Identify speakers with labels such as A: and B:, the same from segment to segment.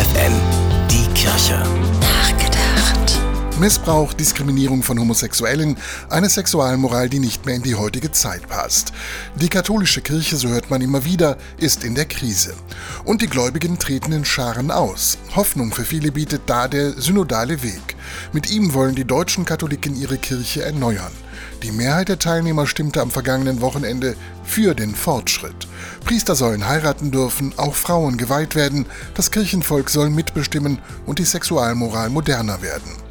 A: FFN, die Kirche.
B: Nachgedacht.
C: Missbrauch, Diskriminierung von Homosexuellen, eine Sexualmoral, die nicht mehr in die heutige Zeit passt. Die katholische Kirche, so hört man immer wieder, ist in der Krise. Und die Gläubigen treten in Scharen aus. Hoffnung für viele bietet da der synodale Weg. Mit ihm wollen die deutschen Katholiken ihre Kirche erneuern. Die Mehrheit der Teilnehmer stimmte am vergangenen Wochenende für den Fortschritt. Priester sollen heiraten dürfen, auch Frauen geweiht werden, das Kirchenvolk soll mitbestimmen und die Sexualmoral moderner werden.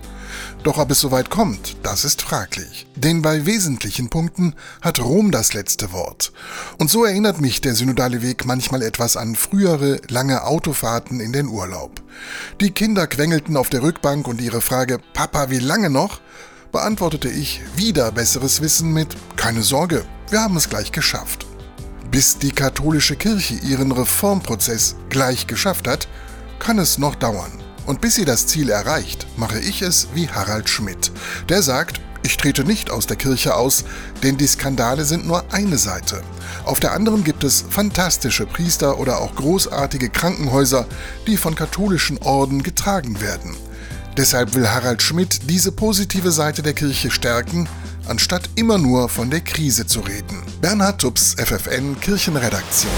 C: Doch ob es soweit kommt, das ist fraglich. Denn bei wesentlichen Punkten hat Rom das letzte Wort. Und so erinnert mich der synodale Weg manchmal etwas an frühere, lange Autofahrten in den Urlaub. Die Kinder quengelten auf der Rückbank und ihre Frage Papa, wie lange noch? beantwortete ich wieder besseres Wissen mit Keine Sorge, wir haben es gleich geschafft. Bis die katholische Kirche ihren Reformprozess gleich geschafft hat, kann es noch dauern. Und bis sie das Ziel erreicht, mache ich es wie Harald Schmidt. Der sagt, ich trete nicht aus der Kirche aus, denn die Skandale sind nur eine Seite. Auf der anderen gibt es fantastische Priester oder auch großartige Krankenhäuser, die von katholischen Orden getragen werden. Deshalb will Harald Schmidt diese positive Seite der Kirche stärken, anstatt immer nur von der Krise zu reden. Bernhard Tubbs, FFN Kirchenredaktion.